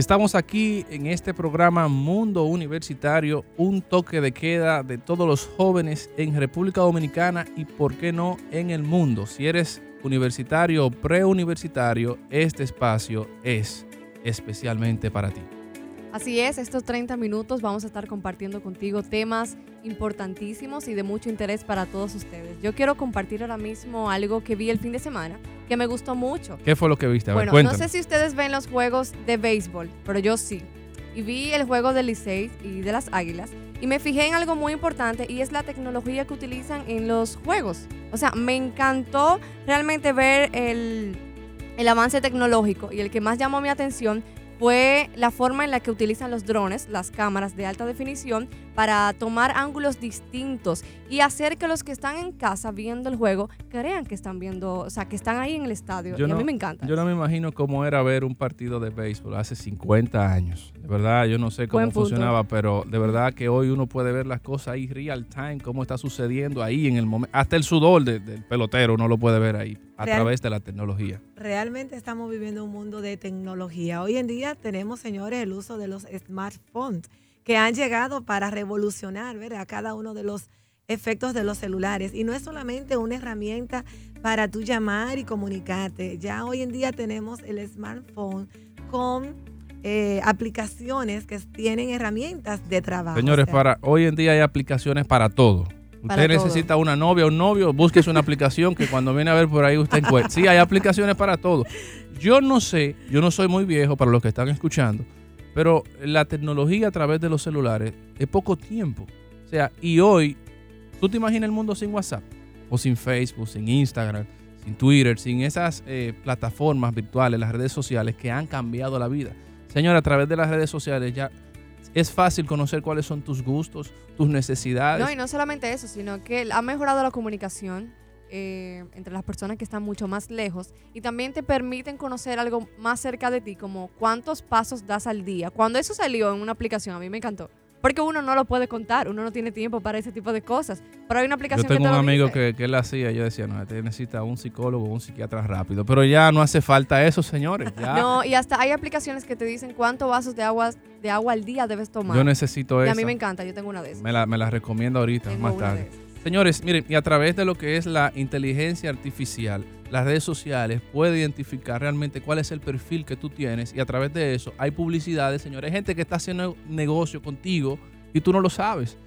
Estamos aquí en este programa Mundo Universitario, un toque de queda de todos los jóvenes en República Dominicana y, por qué no, en el mundo. Si eres universitario o preuniversitario, este espacio es especialmente para ti. Así es, estos 30 minutos vamos a estar compartiendo contigo temas importantísimos y de mucho interés para todos ustedes. Yo quiero compartir ahora mismo algo que vi el fin de semana que me gustó mucho. ¿Qué fue lo que viste? A bueno, no sé si ustedes ven los juegos de béisbol, pero yo sí. Y vi el juego del Licey y de las Águilas y me fijé en algo muy importante y es la tecnología que utilizan en los juegos. O sea, me encantó realmente ver el, el avance tecnológico y el que más llamó mi atención fue la forma en la que utilizan los drones, las cámaras de alta definición, para tomar ángulos distintos y hacer que los que están en casa viendo el juego crean que están viendo, o sea, que están ahí en el estadio. y a mí me encanta. Yo no me imagino cómo era ver un partido de béisbol hace 50 años. De verdad, yo no sé cómo funcionaba, pero de verdad que hoy uno puede ver las cosas ahí real time, cómo está sucediendo ahí en el momento. Hasta el sudor del pelotero uno lo puede ver ahí a través de la tecnología. Realmente estamos viviendo un mundo de tecnología. Hoy en día tenemos, señores, el uso de los smartphones que han llegado para revolucionar ¿verdad? cada uno de los efectos de los celulares. Y no es solamente una herramienta para tú llamar y comunicarte. Ya hoy en día tenemos el smartphone con eh, aplicaciones que tienen herramientas de trabajo. Señores, para hoy en día hay aplicaciones para todo. Usted necesita una novia o un novio, búsquese una aplicación que cuando viene a ver por ahí usted encuentra. Sí, hay aplicaciones para todo. Yo no sé, yo no soy muy viejo para los que están escuchando, pero la tecnología a través de los celulares es poco tiempo. O sea, y hoy, ¿tú te imaginas el mundo sin WhatsApp? O sin Facebook, sin Instagram, sin Twitter, sin esas eh, plataformas virtuales, las redes sociales que han cambiado la vida. Señor, a través de las redes sociales ya es fácil conocer cuáles son tus gustos, tus necesidades. No, y no solamente eso, sino que ha mejorado la comunicación eh, entre las personas que están mucho más lejos y también te permiten conocer algo más cerca de ti, como cuántos pasos das al día. Cuando eso salió en una aplicación, a mí me encantó. Porque uno no lo puede contar, uno no tiene tiempo para ese tipo de cosas. Pero hay una aplicación yo tengo un amigo que, que, él hacía, yo decía, no, este necesita un psicólogo o un psiquiatra rápido. Pero ya no hace falta eso, señores. no, y hasta hay aplicaciones que te dicen cuántos vasos de agua, de agua al día debes tomar. Yo necesito eso. Y a mí me encanta, yo tengo una de esas. Me la, me la recomiendo ahorita, más tarde. Señores, miren, y a través de lo que es la inteligencia artificial, las redes sociales puede identificar realmente cuál es el perfil que tú tienes y a través de eso hay publicidades, señores, hay gente que está haciendo negocio contigo y tú no lo sabes.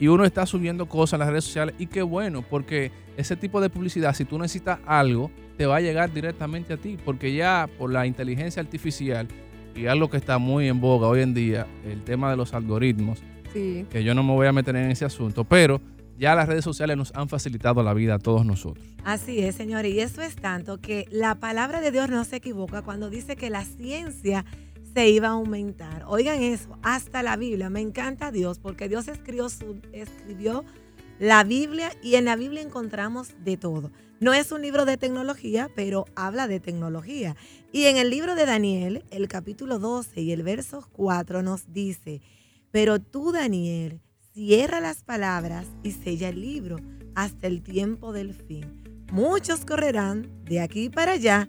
Y uno está subiendo cosas en las redes sociales y qué bueno, porque ese tipo de publicidad, si tú necesitas algo, te va a llegar directamente a ti, porque ya por la inteligencia artificial y algo que está muy en boga hoy en día, el tema de los algoritmos, que yo no me voy a meter en ese asunto, pero ya las redes sociales nos han facilitado la vida a todos nosotros. Así es, señores, y eso es tanto que la palabra de Dios no se equivoca cuando dice que la ciencia se iba a aumentar. Oigan eso, hasta la Biblia. Me encanta Dios porque Dios escribió, escribió la Biblia y en la Biblia encontramos de todo. No es un libro de tecnología, pero habla de tecnología. Y en el libro de Daniel, el capítulo 12 y el verso 4 nos dice, pero tú, Daniel, cierra las palabras y sella el libro hasta el tiempo del fin. Muchos correrán de aquí para allá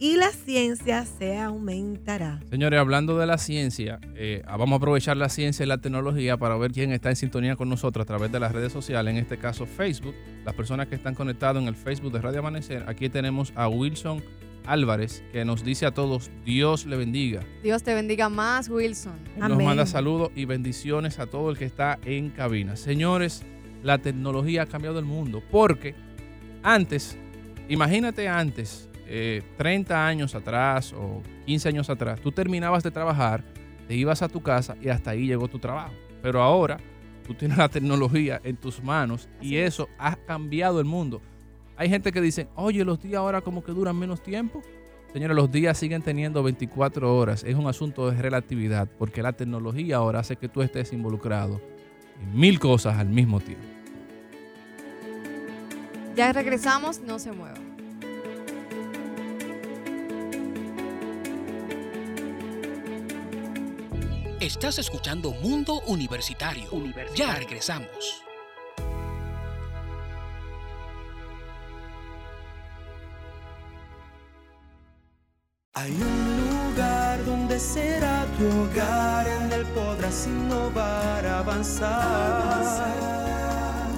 y la ciencia se aumentará. Señores, hablando de la ciencia, eh, vamos a aprovechar la ciencia y la tecnología para ver quién está en sintonía con nosotros a través de las redes sociales, en este caso Facebook. Las personas que están conectadas en el Facebook de Radio Amanecer, aquí tenemos a Wilson Álvarez, que nos dice a todos, Dios le bendiga. Dios te bendiga más, Wilson. Nos manda saludos y bendiciones a todo el que está en cabina. Señores, la tecnología ha cambiado el mundo, porque antes, imagínate antes, 30 eh, años atrás o 15 años atrás, tú terminabas de trabajar, te ibas a tu casa y hasta ahí llegó tu trabajo. Pero ahora tú tienes la tecnología en tus manos y eso ha cambiado el mundo. Hay gente que dice, oye, los días ahora como que duran menos tiempo. Señores, los días siguen teniendo 24 horas. Es un asunto de relatividad porque la tecnología ahora hace que tú estés involucrado en mil cosas al mismo tiempo. Ya regresamos, no se mueva. Estás escuchando Mundo Universitario. Ya regresamos. Hay un lugar donde será tu hogar, en él podrás innovar, avanzar.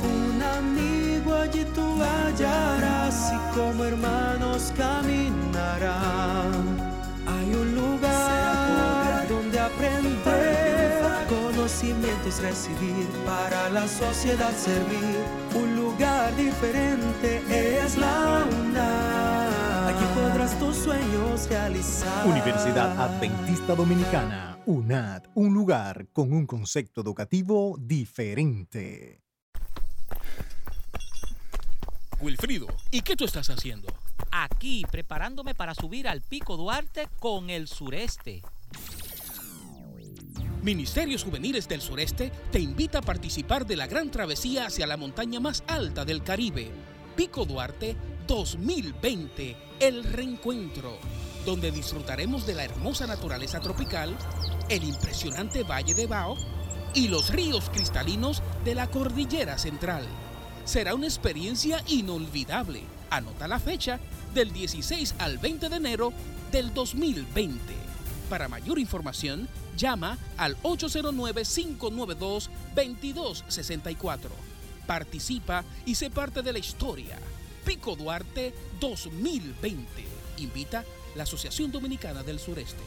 Un amigo allí tú hallarás y como hermanos caminarán. Hay un lugar donde aprender, conocimientos recibir, para la sociedad servir. Un lugar diferente es la. Sueños realizar. Universidad Adventista Dominicana, UNAD, un lugar con un concepto educativo diferente. Wilfrido, ¿y qué tú estás haciendo? Aquí, preparándome para subir al Pico Duarte con el sureste. Ministerios Juveniles del Sureste te invita a participar de la gran travesía hacia la montaña más alta del Caribe, Pico Duarte 2020, el reencuentro, donde disfrutaremos de la hermosa naturaleza tropical, el impresionante Valle de Bao y los ríos cristalinos de la Cordillera Central. Será una experiencia inolvidable. Anota la fecha del 16 al 20 de enero del 2020. Para mayor información, llama al 809-592-2264. Participa y sé parte de la historia. Pico Duarte 2020. Invita la Asociación Dominicana del Sureste.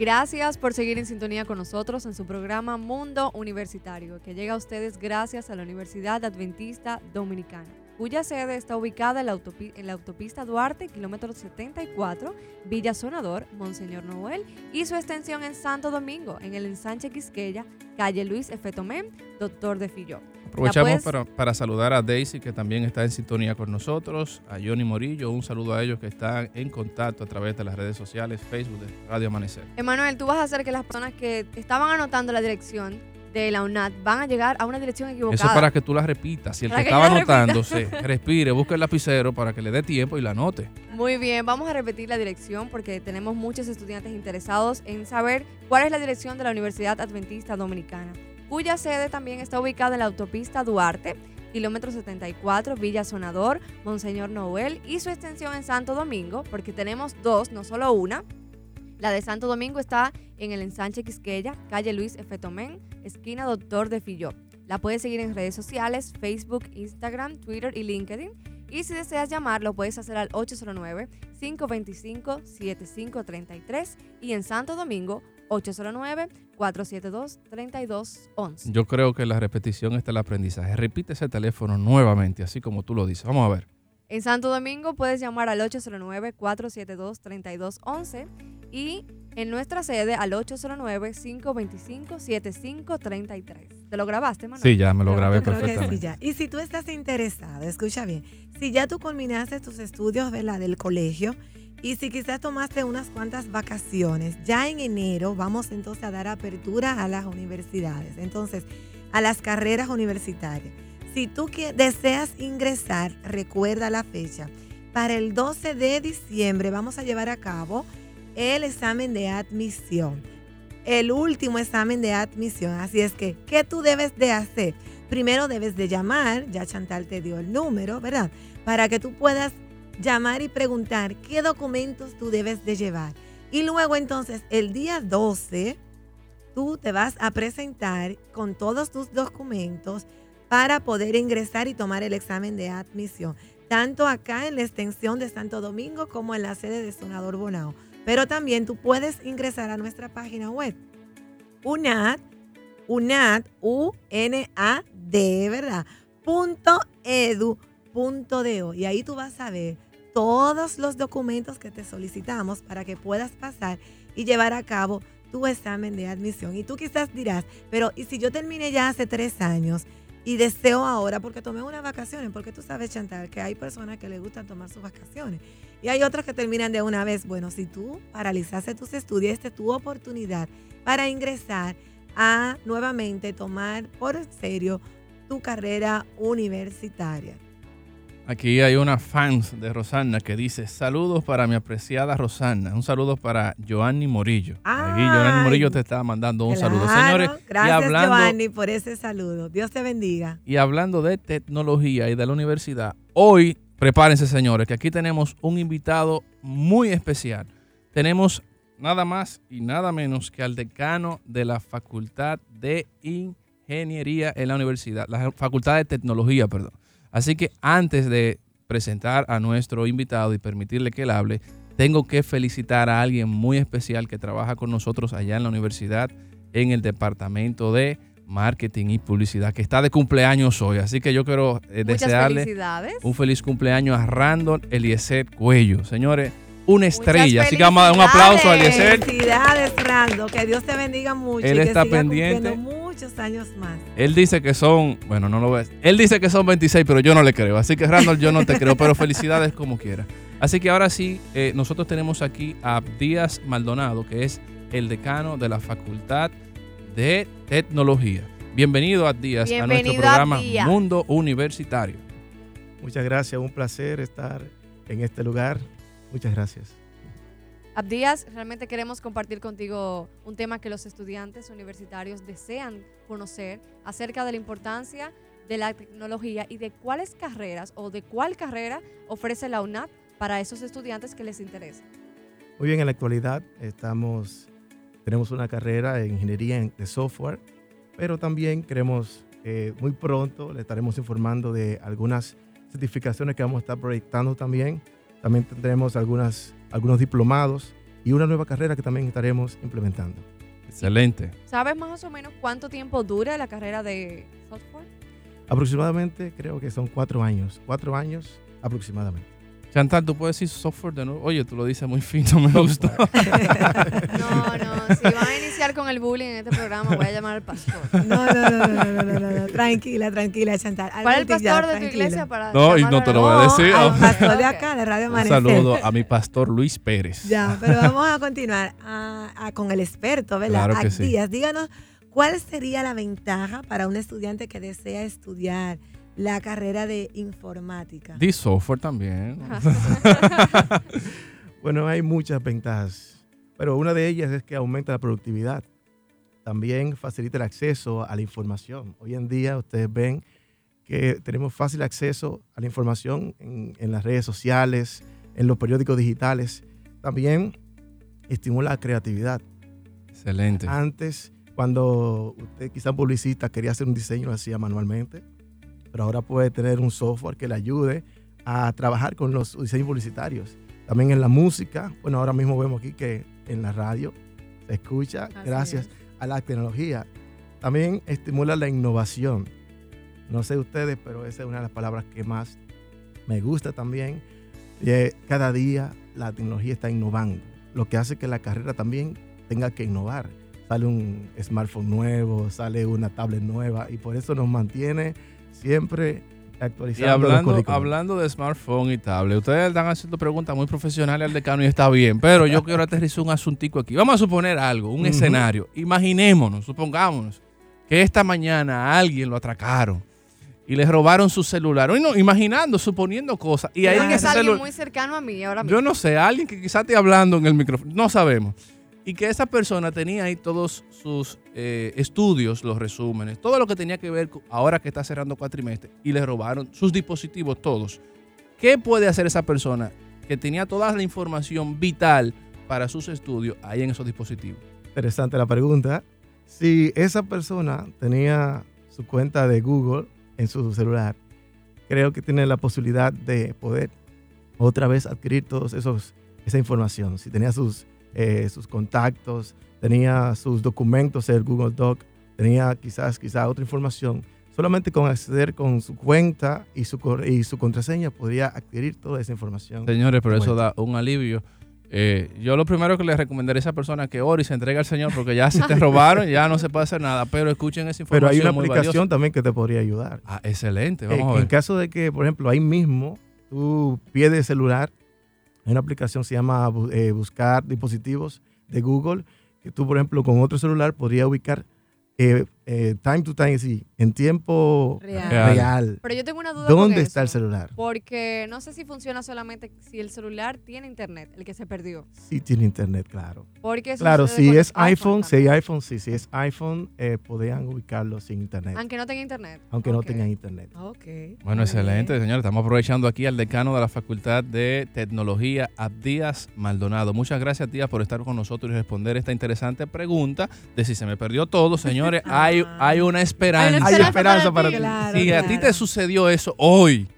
Gracias por seguir en sintonía con nosotros en su programa Mundo Universitario, que llega a ustedes gracias a la Universidad Adventista Dominicana, cuya sede está ubicada en la, autopi- en la autopista Duarte, kilómetro 74, Villa Sonador, Monseñor Noel, y su extensión en Santo Domingo, en el ensanche Quisqueya, calle Luis F. Tomé, Doctor de Filló. Aprovechamos puedes- para, para saludar a Daisy, que también está en sintonía con nosotros, a Johnny Morillo, un saludo a ellos que están en contacto a través de las redes sociales, Facebook de Radio Amanecer. Emanuel, tú vas a hacer que las personas que estaban anotando la dirección de la UNAD van a llegar a una dirección equivocada. Eso es para que tú la repitas. Si el Para que que estaba anotándose, respire, busque el lapicero para que le dé tiempo y la anote. Muy bien, vamos a repetir la dirección porque tenemos muchos estudiantes interesados en saber cuál es la dirección de la Universidad Adventista Dominicana, cuya sede también está ubicada en la autopista Duarte, kilómetro 74, Villa Sonador, Monseñor Noel y su extensión en Santo Domingo, porque tenemos dos, no solo una. La de Santo Domingo está en el ensanche Quisqueya, calle Luis F. Tomén, esquina Doctor de Filló. La puedes seguir en redes sociales, Facebook, Instagram, Twitter y LinkedIn. Y si deseas llamar, lo puedes hacer al 809-525-7533 y en Santo Domingo, 809-472-3211. Yo creo que la repetición está el aprendizaje. Repite ese teléfono nuevamente, así como tú lo dices. Vamos a ver. En Santo Domingo puedes llamar al 809-472-3211 y en nuestra sede al 809-525-7533. ¿Te lo grabaste, Manuel? Sí, ya me lo grabé creo que sí, perfectamente. ya. Y si tú estás interesado, escucha bien, si ya tú culminaste tus estudios ¿verdad? del colegio y si quizás tomaste unas cuantas vacaciones, ya en enero vamos entonces a dar apertura a las universidades, entonces a las carreras universitarias. Si tú que- deseas ingresar, recuerda la fecha. Para el 12 de diciembre vamos a llevar a cabo el examen de admisión el último examen de admisión. Así es que, ¿qué tú debes de hacer? Primero debes de llamar, ya Chantal te dio el número, ¿verdad? Para que tú puedas llamar y preguntar qué documentos tú debes de llevar. Y luego entonces, el día 12, tú te vas a presentar con todos tus documentos para poder ingresar y tomar el examen de admisión, tanto acá en la extensión de Santo Domingo como en la sede de Sonador Bonao. Pero también tú puedes ingresar a nuestra página web, UNAD, UNAD, U-N-A-D, ¿verdad? Punto edu punto de Y ahí tú vas a ver todos los documentos que te solicitamos para que puedas pasar y llevar a cabo tu examen de admisión. Y tú quizás dirás, pero ¿y si yo terminé ya hace tres años y deseo ahora, porque tomé unas vacaciones, porque tú sabes, Chantal, que hay personas que les gustan tomar sus vacaciones y hay otras que terminan de una vez. Bueno, si tú paralizaste tus estudios, esta es tu oportunidad para ingresar a nuevamente tomar por serio tu carrera universitaria. Aquí hay una fans de Rosana que dice, saludos para mi apreciada Rosana. Un saludo para Joanny Morillo. Aquí Joanny. Morillo te está mandando un saludo. Señores, y gracias hablando, Giovanni por ese saludo. Dios te bendiga. y hablando de tecnología y de la universidad, hoy prepárense señores, que aquí tenemos un invitado muy especial. Tenemos nada más y nada menos que al decano de la Facultad de Ingeniería en la universidad, la Facultad de Tecnología, perdón. Así que antes de presentar a nuestro invitado y permitirle que él hable, tengo que felicitar a alguien muy especial que trabaja con nosotros allá en la universidad en el departamento de marketing y publicidad, que está de cumpleaños hoy. Así que yo quiero eh, desearle un feliz cumpleaños a Randall Eliezer Cuello. Señores, una estrella. Así que vamos a dar un aplauso a Eliezer. Felicidades, Randall. Que Dios te bendiga mucho. Él y que está siga pendiente. cumpliendo muchos años más. Él dice que son, bueno, no lo ves. Él dice que son 26, pero yo no le creo. Así que Randall, yo no te creo, pero felicidades como quiera. Así que ahora sí, eh, nosotros tenemos aquí a Díaz Maldonado, que es el decano de la Facultad de Tecnología. Bienvenido a Díaz a nuestro Bienvenido, programa Abdías. Mundo Universitario. Muchas gracias, un placer estar en este lugar. Muchas gracias. Abdías, realmente queremos compartir contigo un tema que los estudiantes universitarios desean conocer acerca de la importancia de la tecnología y de cuáles carreras o de cuál carrera ofrece la UNAP para esos estudiantes que les interesa. Muy bien, en la actualidad estamos, tenemos una carrera en ingeniería en- de software, pero también queremos, eh, muy pronto le estaremos informando de algunas certificaciones que vamos a estar proyectando también. También tendremos algunas, algunos diplomados y una nueva carrera que también estaremos implementando. Excelente. ¿Sabes más o menos cuánto tiempo dura la carrera de software? Aproximadamente creo que son cuatro años, cuatro años aproximadamente. Chantal, ¿tú puedes decir software de nuevo? Oye, tú lo dices muy fino, me gustó. No, no, si van con el bullying en este programa, voy a llamar al pastor. No, no, no, no, no, no, tranquila, tranquila, Chantal. ¿Cuál es el pastor de tu iglesia? Para no, y no te lo voy a decir. Pastor de acá, de Radio Amanecer. Un saludo a mi pastor Luis Pérez. Ya, pero vamos a continuar con el experto, ¿verdad? Claro que sí. Díganos, ¿cuál sería la ventaja para un estudiante que desea estudiar? la carrera de informática. De software también. bueno, hay muchas ventajas pero una de ellas es que aumenta la productividad. También facilita el acceso a la información. Hoy en día ustedes ven que tenemos fácil acceso a la información en, en las redes sociales, en los periódicos digitales. También estimula la creatividad. Excelente. Antes, cuando usted quizá un publicista quería hacer un diseño, lo hacía manualmente, pero ahora puede tener un software que le ayude a trabajar con los diseños publicitarios. También en la música, bueno, ahora mismo vemos aquí que en la radio se escucha Así gracias es. a la tecnología. También estimula la innovación. No sé ustedes, pero esa es una de las palabras que más me gusta también. Cada día la tecnología está innovando, lo que hace que la carrera también tenga que innovar. Sale un smartphone nuevo, sale una tablet nueva y por eso nos mantiene siempre actualizando los hablando, hablando de smartphone y tablet, ustedes están haciendo preguntas muy profesionales al decano y está bien, pero yo quiero aterrizar un asuntico aquí. Vamos a suponer algo, un escenario. Imaginémonos, supongámonos, que esta mañana a alguien lo atracaron y le robaron su celular. No, imaginando, suponiendo cosas. Y ahí en que ese es alguien celular... muy cercano a mí ahora mismo. Yo no sé, alguien que quizás esté hablando en el micrófono, no sabemos. Y que esa persona tenía ahí todos sus eh, estudios, los resúmenes, todo lo que tenía que ver ahora que está cerrando cuatrimestre y le robaron sus dispositivos todos. ¿Qué puede hacer esa persona que tenía toda la información vital para sus estudios ahí en esos dispositivos? Interesante la pregunta. Si esa persona tenía su cuenta de Google en su celular, creo que tiene la posibilidad de poder otra vez adquirir todos esos esa información. Si tenía sus eh, sus contactos, tenía sus documentos en el Google Doc, tenía quizás quizás otra información. Solamente con acceder con su cuenta y su corre- y su contraseña podría adquirir toda esa información. Señores, pero eso da un alivio. Eh, yo lo primero que le recomendaría a esa persona que ore y se entregue al Señor porque ya si te robaron ya no se puede hacer nada, pero escuchen esa información. Pero hay una muy aplicación valiosa. también que te podría ayudar. Ah, excelente, En, vamos a en caso de que, por ejemplo, ahí mismo tú pierdes celular, hay una aplicación que se llama eh, Buscar Dispositivos de Google, que tú, por ejemplo, con otro celular podrías ubicar eh, eh, time to time, sí, en tiempo Real. Real. real. Pero yo tengo una duda con ¿Dónde está el celular? Porque no sé si funciona solamente si el celular tiene internet, el que se perdió. Sí tiene internet, claro. Porque eso Claro, si es los iPhone, si hay iPhone, sí, si es iPhone, eh, podrían ubicarlo sin internet, Aunque no tenga internet. aunque no tengan internet. Ok. Bueno, excelente, señores. Estamos aprovechando aquí al decano de la Facultad de Tecnología, Abdías Maldonado. Muchas gracias, Díaz, por estar con nosotros y responder esta interesante pregunta de si se me perdió todo. Señores, hay, Hay una esperanza. Hay esperanza para ti. ti. Claro, si a ti claro. te sucedió eso hoy,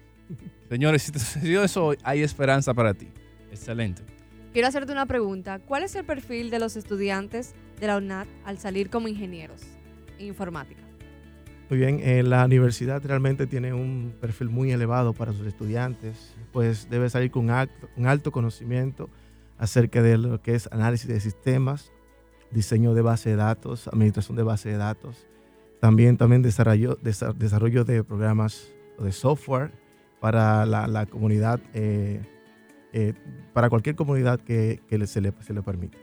señores, si te sucedió eso hoy, hay esperanza para ti. Excelente. Quiero hacerte una pregunta. ¿Cuál es el perfil de los estudiantes de la UNAT al salir como ingenieros en informática? Muy bien, eh, la universidad realmente tiene un perfil muy elevado para sus estudiantes, pues debe salir con alto- un alto conocimiento acerca de lo que es análisis de sistemas, diseño de base de datos, administración de base de datos, también, también desarrollo, desa- desarrollo de programas o de software para la, la comunidad, eh, eh, para cualquier comunidad que, se, le, se le permita.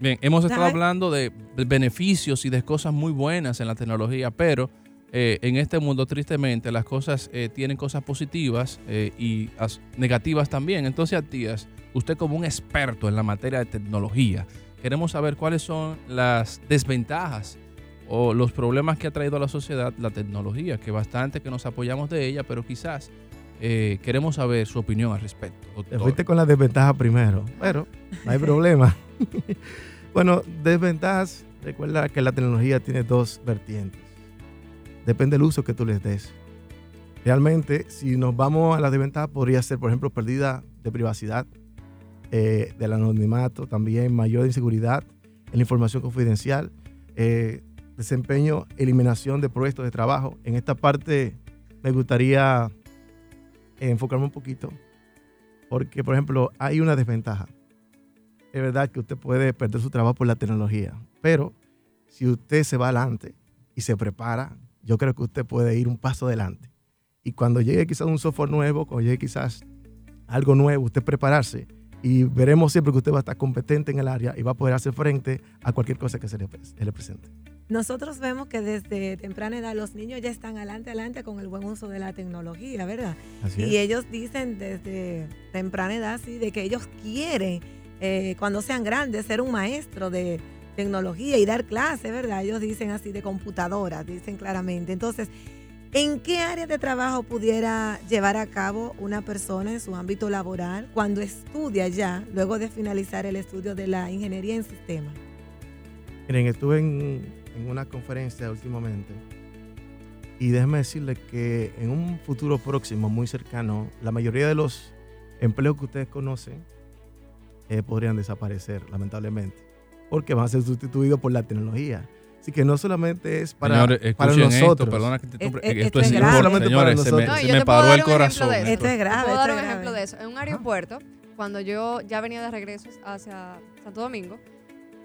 Bien, hemos estado hablando de beneficios y de cosas muy buenas en la tecnología, pero eh, en este mundo, tristemente, las cosas eh, tienen cosas positivas eh, y as- negativas también. Entonces, Atías, usted como un experto en la materia de tecnología, queremos saber cuáles son las desventajas o los problemas que ha traído a la sociedad la tecnología, que bastante que nos apoyamos de ella, pero quizás eh, queremos saber su opinión al respecto. Te doctor. fuiste con la desventaja primero, pero no hay problema. bueno, desventajas, recuerda que la tecnología tiene dos vertientes. Depende del uso que tú les des. Realmente, si nos vamos a la desventaja, podría ser, por ejemplo, pérdida de privacidad, eh, del anonimato, también mayor inseguridad en la información confidencial, eh, desempeño, eliminación de puestos de trabajo. En esta parte me gustaría enfocarme un poquito porque, por ejemplo, hay una desventaja. Es verdad que usted puede perder su trabajo por la tecnología, pero si usted se va adelante y se prepara, yo creo que usted puede ir un paso adelante. Y cuando llegue quizás un software nuevo, cuando llegue quizás algo nuevo, usted prepararse y veremos siempre que usted va a estar competente en el área y va a poder hacer frente a cualquier cosa que se le, se le presente. Nosotros vemos que desde temprana edad los niños ya están adelante, adelante con el buen uso de la tecnología, ¿verdad? Así Y es. ellos dicen desde temprana edad, sí, de que ellos quieren, eh, cuando sean grandes, ser un maestro de tecnología y dar clases, ¿verdad? Ellos dicen así de computadoras, dicen claramente. Entonces, ¿en qué área de trabajo pudiera llevar a cabo una persona en su ámbito laboral cuando estudia ya, luego de finalizar el estudio de la ingeniería en sistemas? Miren, estuve en, en una conferencia últimamente y déjeme decirle que en un futuro próximo, muy cercano, la mayoría de los empleos que ustedes conocen eh, podrían desaparecer, lamentablemente, porque van a ser sustituidos por la tecnología. Así que no solamente es para, Señores, para nosotros. esto, perdona que te Es- es- esto esto es grave. Solamente para señores, se me, nosotros. No, se me paró el corazón. Esto es grave. Puedo dar un grave. ejemplo de eso. En un aeropuerto, cuando yo ya venía de regreso hacia Santo Domingo,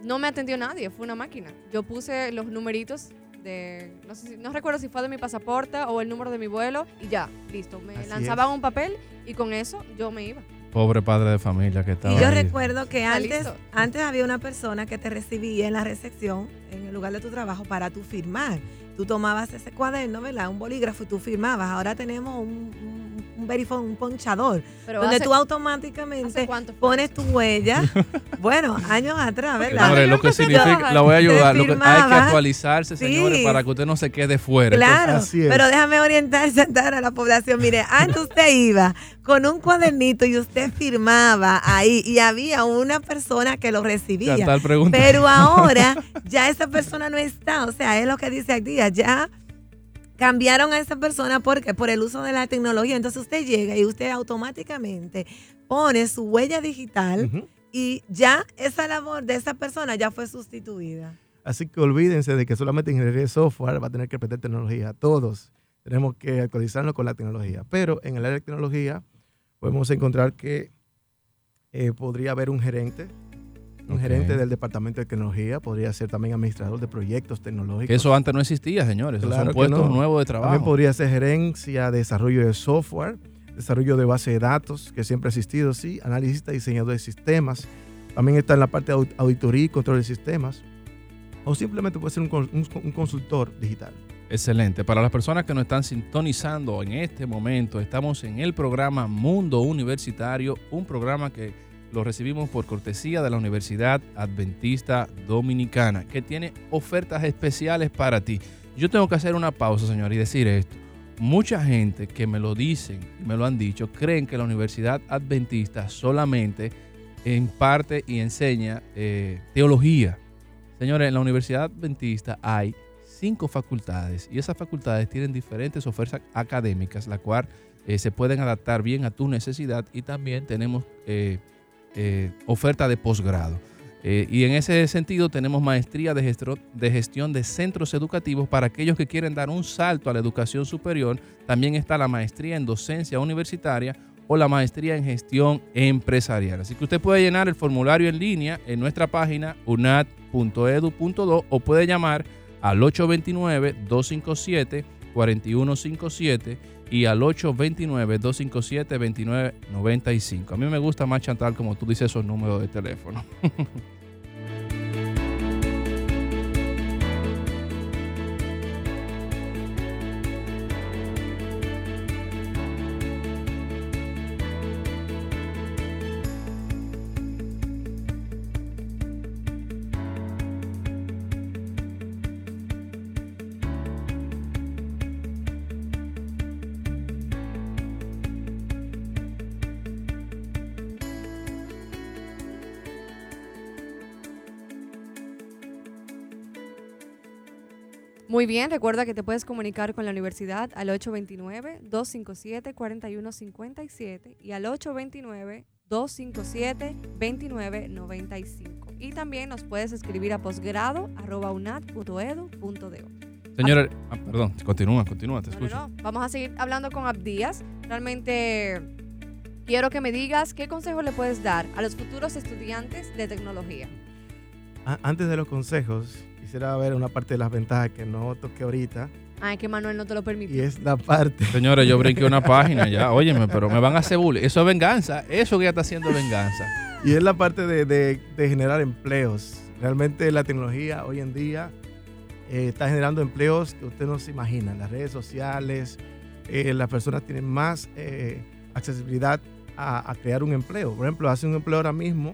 no me atendió nadie, fue una máquina. Yo puse los numeritos de, no, sé si- no recuerdo si fue de mi pasaporte o el número de mi vuelo y ya, listo. Me Así lanzaban es. un papel y con eso yo me iba. Pobre padre de familia que estaba Y yo ahí. recuerdo que antes, antes había una persona que te recibía en la recepción, en el lugar de tu trabajo, para tu firmar. Tú tomabas ese cuaderno, ¿verdad? Un bolígrafo y tú firmabas. Ahora tenemos un, un, un verifone, un ponchador, Pero donde hace- tú ¿hace automáticamente pones tu huella. bueno, años atrás, ¿verdad? Señores, lo que significa, la voy a ayudar. Lo que- hay que actualizarse, Sí. señores, para que usted no se quede fuera. Claro, Así es. pero déjame orientar sentar a la población. Mire, antes usted iba con un cuadernito y usted firmaba ahí y había una persona que lo recibía. Pero ahora ya esa persona no está. O sea, es lo que dice aquí. Ya cambiaron a esa persona porque por el uso de la tecnología. Entonces usted llega y usted automáticamente pone su huella digital y ya esa labor de esa persona ya fue sustituida. Así que olvídense de que solamente ingeniería de software va a tener que aprender tecnología. Todos tenemos que actualizarnos con la tecnología. Pero en el área de tecnología podemos encontrar que eh, podría haber un gerente, un gerente del departamento de tecnología, podría ser también administrador de proyectos tecnológicos. Que eso antes no existía, señores. Claro son puestos no. nuevos de También trabajo. podría ser gerencia, desarrollo de software, desarrollo de base de datos, que siempre ha existido, sí, analista, diseñador de sistemas. También está en la parte de au- auditoría y control de sistemas. O simplemente puede ser un- un consultor digital. Excelente. Para las personas que nos están sintonizando en este momento, estamos en el programa Mundo Universitario, un programa que lo recibimos por cortesía de la Universidad Adventista Dominicana, que tiene ofertas especiales para ti. Yo tengo que hacer una pausa, señor, y decir esto. Mucha gente que me lo dicen, me lo han dicho, creen que la Universidad Adventista solamente imparte y enseña eh, teología. Señores, en la Universidad Adventista hay cinco facultades y esas facultades tienen diferentes ofertas académicas, la cual eh, se pueden adaptar bien a tu necesidad y también tenemos eh, eh, oferta de posgrado. Eh, y en ese sentido tenemos maestría de, de gestión de centros educativos para aquellos que quieren dar un salto a la educación superior. También está la maestría en docencia universitaria o la maestría en gestión empresarial. Así que usted puede llenar el formulario en línea en nuestra página unat.edu.do o puede llamar al 829-257-4157 y al 829-257-2995. A mí me gusta más Chantal como tú dices esos números de teléfono. Muy bien, recuerda que te puedes comunicar con la universidad al 829-257-4157 y al 829-257-2995. Y también nos puedes escribir a posgrado arroba unat.edu.do. Señora, ah, perdón, continúa, continúa, te escucho. no, no. Vamos a seguir hablando con Abdías. Realmente quiero que me digas qué consejo le puedes dar a los futuros estudiantes de tecnología. Antes de los consejos, quisiera ver una parte de las ventajas que no toqué ahorita Ay, que Manuel no te lo y permitió. es la parte Señores, yo brinqué una página ya, óyeme, pero me van a hacer bullying. Eso es venganza, eso que ya está haciendo es venganza. y es la parte de, de- de generar empleos. Realmente la tecnología hoy en día eh, está generando empleos que usted no se imagina. Las redes sociales, eh, las personas tienen más eh, accesibilidad a, a crear un empleo. Por ejemplo, hace un empleo ahora mismo,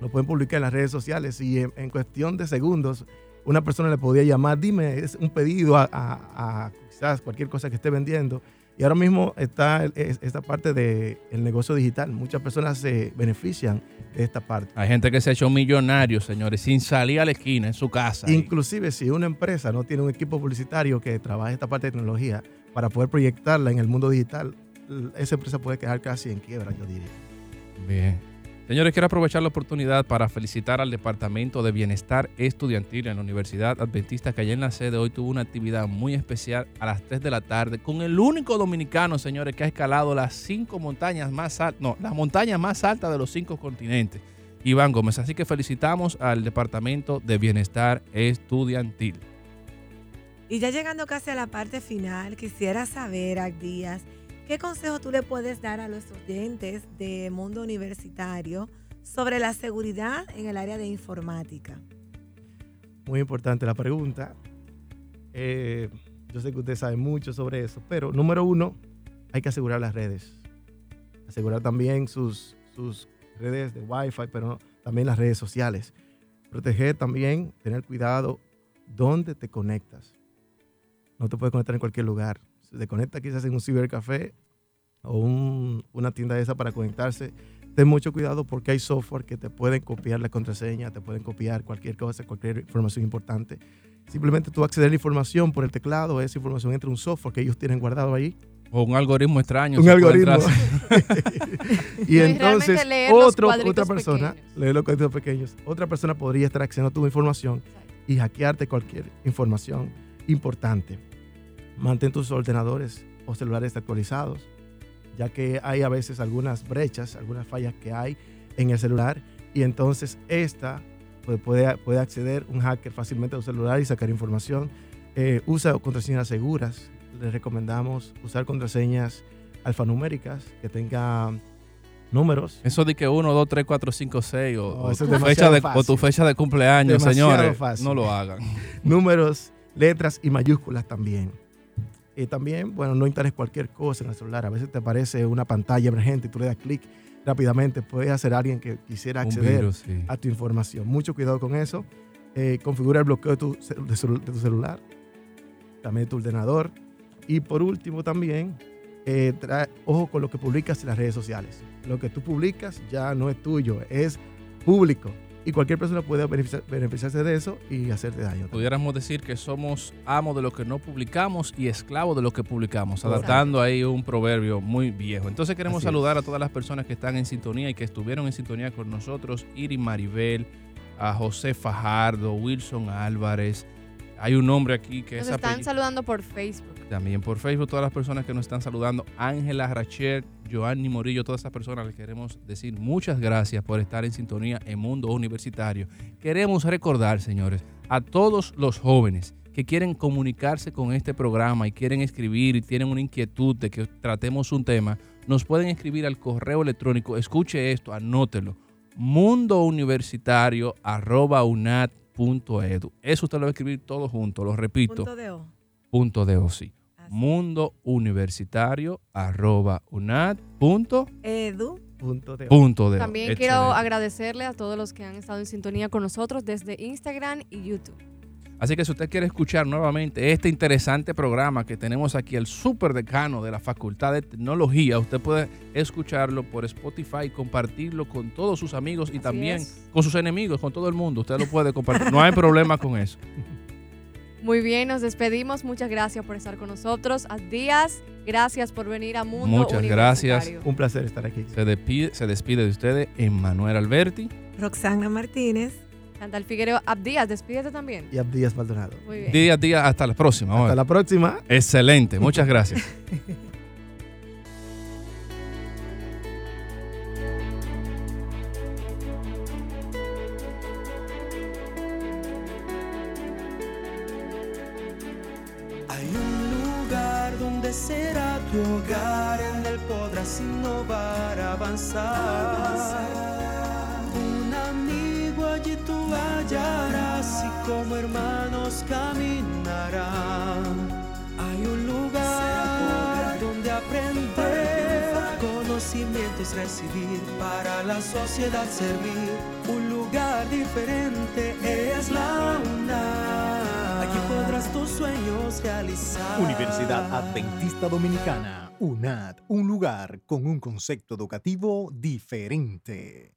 lo pueden publicar en las redes sociales y en, en cuestión de segundos una persona le podía llamar, dime, es un pedido a, a- a quizás cualquier cosa que esté vendiendo. Y ahora mismo está esta parte del negocio digital. Muchas personas se benefician de esta parte. Hay gente que se ha hecho millonario, señores, sin salir a la esquina, en su casa. ahí. Inclusive si una empresa no tiene un equipo publicitario que trabaje esta parte de tecnología para poder proyectarla en el mundo digital, esa empresa puede quedar casi en quiebra, yo diría. Bien. Señores, quiero aprovechar la oportunidad para felicitar al Departamento de Bienestar Estudiantil en la Universidad Adventista que allá en la sede hoy tuvo una actividad muy especial a las 3 de la tarde con el único dominicano, señores, que ha escalado las cinco montañas más altas, no, las montañas más altas de los cinco continentes. Iván Gómez. Así que felicitamos al Departamento de Bienestar Estudiantil. Y ya llegando casi a la parte final, quisiera saber, Díaz, ¿qué consejo tú le puedes dar a los estudiantes de mundo universitario sobre la seguridad en el área de informática? Muy importante la pregunta. Eh, yo sé que usted sabe mucho sobre eso, pero número uno, hay que asegurar las redes. Asegurar también sus, sus redes de Wi-Fi, pero también las redes sociales. Proteger también, tener cuidado dónde te conectas. No te puedes conectar en cualquier lugar. Si te conectas quizás en un cibercafé o un- una tienda de esa para conectarse, ten mucho cuidado porque hay software que te pueden copiar la contraseña, te pueden copiar cualquier cosa, cualquier información importante. Simplemente tú accedes a la información por el teclado, esa información entra en un software que ellos tienen guardado ahí. O un algoritmo extraño. Un algoritmo. y No, entonces otro, otra persona, pequeños. leer los cuadritos pequeños, otra persona podría estar accediendo a tu información y hackearte cualquier información importante. Mantén tus ordenadores o celulares actualizados, ya que hay a veces algunas brechas, algunas fallas que hay en el celular y entonces esta pues, puede, puede acceder un hacker fácilmente a tu celular y sacar información. Eh, usa contraseñas seguras. Les recomendamos usar contraseñas alfanuméricas que tengan números. Eso de que 1, 2, 3, 4, 5, 6 o, No, o tu fecha de, o fácil. tu fecha de cumpleaños, Demasiado señores. fácil. No lo hagan. números letras y mayúsculas también. Y también, bueno, no instales cualquier cosa en el celular. A veces te aparece una pantalla emergente y tú le das clic rápidamente. Puede ser alguien que quisiera acceder virus, sí. a tu información. Mucho cuidado con eso. Eh, configura el bloqueo de tu, cel- de celu- de tu celular, también de tu ordenador. Y por último también, eh, trae- ojo con lo que publicas en las redes sociales. Lo que tú publicas ya no es tuyo, es público. Y cualquier persona puede beneficiar- beneficiarse de eso y hacerte daño. Pudiéramos decir que somos amos de lo que no publicamos y esclavos de lo que publicamos, adaptando ahí un proverbio muy viejo. Entonces queremos Así saludar a todas las personas que están en sintonía y que estuvieron en sintonía con nosotros, Iri Maribel, a José Fajardo, Wilson Álvarez. Hay un nombre aquí que Nos es están apellido- saludando por Facebook. también por Facebook, todas las personas que nos están saludando, Ángela Rachel, Joanny Morillo, todas esas personas les queremos decir muchas gracias por estar en sintonía en Mundo Universitario. Queremos recordar, señores, a todos los jóvenes que quieren comunicarse con este programa y quieren escribir y tienen una inquietud de que tratemos un tema, nos pueden escribir al correo electrónico, escuche esto, anótelo, mundouniversitario.unat.edu. Eso usted lo va a escribir todo junto, lo repito Punto de O. punto de OSI. Así. Mundo universitario arroba unat punto, Edu. Punto de punto de O. También quiero agradecerle a todos los que han estado en sintonía con nosotros desde Instagram y YouTube. Así que si usted quiere escuchar nuevamente este interesante programa que tenemos aquí, el super decano de la Facultad de Tecnología, usted puede escucharlo por Spotify compartirlo con todos sus amigos y Así también es. con sus enemigos, con todo el mundo. Usted lo puede compartir. No hay problema con eso. Muy bien, nos despedimos. Muchas gracias por estar con nosotros. A Díaz, gracias por venir a Mundo Muchas gracias. Un placer estar aquí. Se despide, se despide de ustedes Emmanuel Alberti. Roxana Martínez. Chantal Figueroa, Abdías, despídete también. Y Abdías Maldonado. Muy bien. Día a día, hasta la próxima. Hasta la próxima. Excelente, muchas gracias. Hay un lugar donde será tu hogar, en él podrás innovar, avanzar. Recibir, para la sociedad servir. Un lugar diferente es la UNAM. Aquí podrás tus sueños realizar. Universidad Adventista Dominicana, UNAD, un lugar con un concepto educativo diferente.